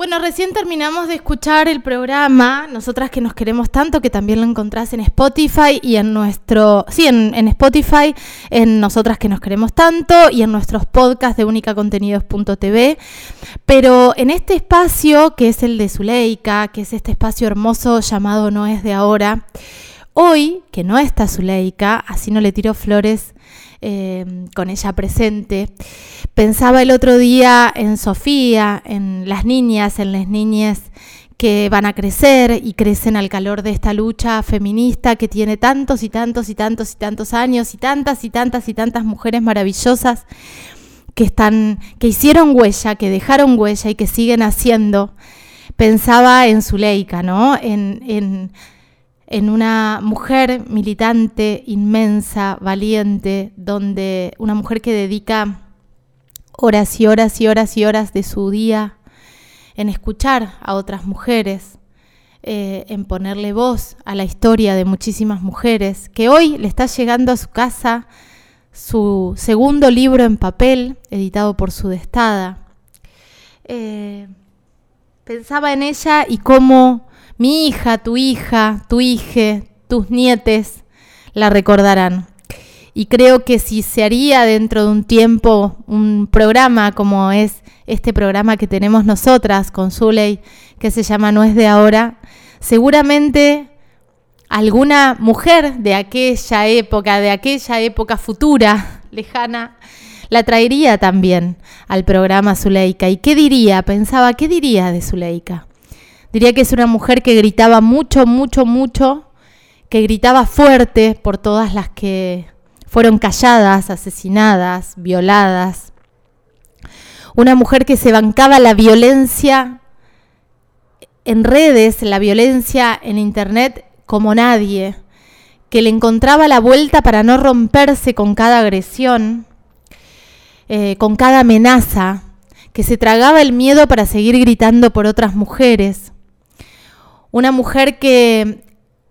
Bueno, recién terminamos de escuchar el programa, nosotras que nos queremos tanto, que también lo encontrás en Spotify y en nuestro, sí, en, Spotify, en nosotras que nos queremos tanto y en nuestros podcasts de unicacontenidos.tv. Pero en este espacio, que es el de Zuleika, que es este espacio hermoso llamado No es de ahora, hoy, que no está Zuleika, así no le tiro flores eh, con ella presente. Pensaba el otro día en Sofía, en las niñas, en las niñas que van a crecer y crecen al calor de esta lucha feminista que tiene tantos y tantos y tantos y tantos años y tantas y tantas y tantas mujeres maravillosas que están que hicieron huella, que dejaron huella y que siguen haciendo. Pensaba en Zuleika, ¿no? En, en en una mujer militante, inmensa, valiente, donde una mujer que dedica horas y horas y horas y horas de su día en escuchar a otras mujeres, eh, en ponerle voz a la historia de muchísimas mujeres, que hoy le está llegando a su casa su segundo libro en papel, editado por su destada. Eh, pensaba en ella y cómo mi hija, tu hija, tu hija, tus nietes la recordarán. Y creo que si se haría dentro de un tiempo un programa como es este programa que tenemos nosotras con Zuley, que se llama No es de ahora, seguramente alguna mujer de aquella época, de aquella época futura, lejana, la traería también al programa Zuleika. ¿Y qué diría? Pensaba, ¿qué diría de Zuleika? Diría que es una mujer que gritaba mucho, mucho, mucho, que gritaba fuerte por todas las que fueron calladas, asesinadas, violadas. Una mujer que se bancaba la violencia en redes, la violencia en internet como nadie, que le encontraba la vuelta para no romperse con cada agresión, eh, con cada amenaza, que se tragaba el miedo para seguir gritando por otras mujeres una mujer que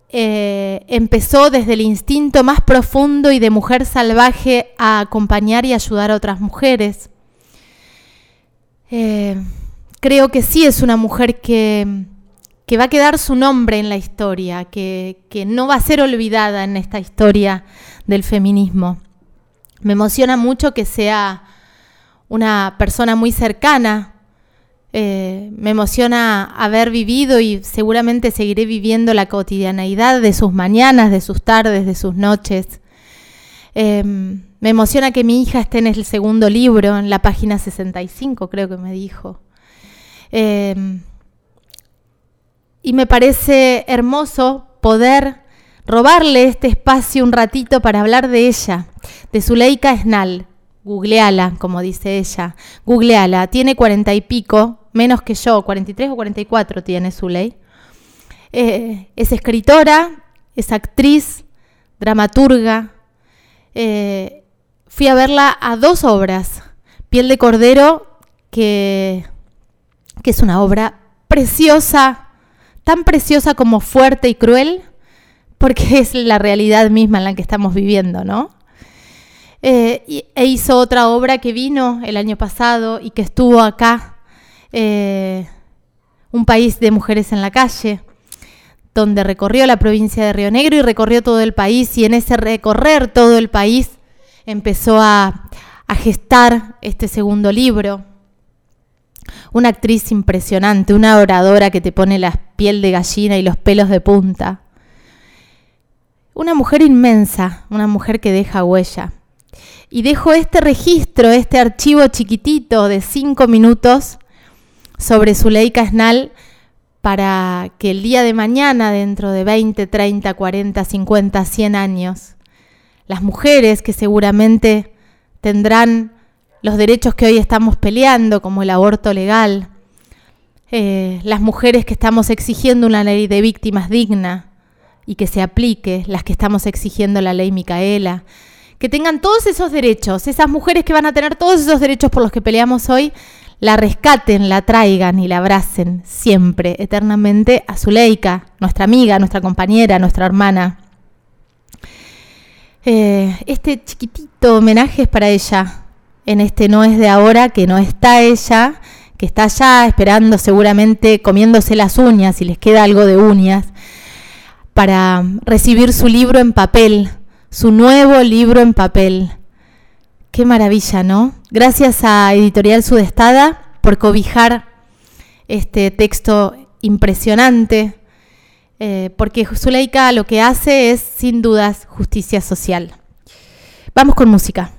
eh, empezó desde el instinto más profundo y de mujer salvaje a acompañar y ayudar a otras mujeres. Eh, creo que sí es una mujer que, que, va a quedar su nombre en la historia, que, que no va a ser olvidada en esta historia del feminismo. Me emociona mucho que sea una persona muy cercana me emociona haber vivido y seguramente seguiré viviendo la cotidianeidad de sus mañanas, de sus tardes, de sus noches. Em, me emociona que mi hija esté en el segundo libro, en la página 65, creo que me dijo. Em, y me parece hermoso poder robarle este espacio un ratito para hablar de ella, de Zuleika Esnal. Googleala, como dice ella. Googleala, tiene cuarenta y pico, menos que yo, 43 o 44 tiene su ley. Eh, es escritora, es actriz, dramaturga. Eh, fui a verla a dos obras. Piel de Cordero, que, que es una obra preciosa, tan preciosa como fuerte y cruel, porque es la realidad misma en la que estamos viviendo, ¿no? Eh, e hizo otra obra que vino el año pasado y que estuvo acá eh, un país de mujeres en la calle, donde recorrió la provincia de Río Negro y recorrió todo el país y en ese recorrer todo el país empezó a, a gestar este segundo libro. Una actriz impresionante, una oradora que te pone la piel de gallina y los pelos de punta. Una mujer inmensa, una mujer que deja huella. Y dejo este registro, este archivo chiquitito de cinco minutos sobre Zuleika Esnal para que el día de mañana, dentro de 20, 30, 40, 50, 100 años, las mujeres que seguramente tendrán los derechos que hoy estamos peleando, como el aborto legal, eh, las mujeres que estamos exigiendo una ley de víctimas digna y que se aplique, las que estamos exigiendo la ley Micaela, que tengan todos esos derechos, esas mujeres que van a tener todos esos derechos por los que peleamos hoy, la rescaten, la traigan y la abracen siempre, eternamente a Zuleika, nuestra amiga, nuestra compañera, nuestra hermana. Eh, este chiquitito homenaje es para ella. en este No es de ahora, que no está ella, que está allá esperando seguramente comiéndose las uñas, si les queda algo de uñas, para recibir su libro en papel, su nuevo libro en papel. Qué maravilla, ¿no? Gracias a Editorial Sudestada por cobijar este texto impresionante, eh, porque Zuleika lo que hace es, sin dudas, justicia social. Vamos con música.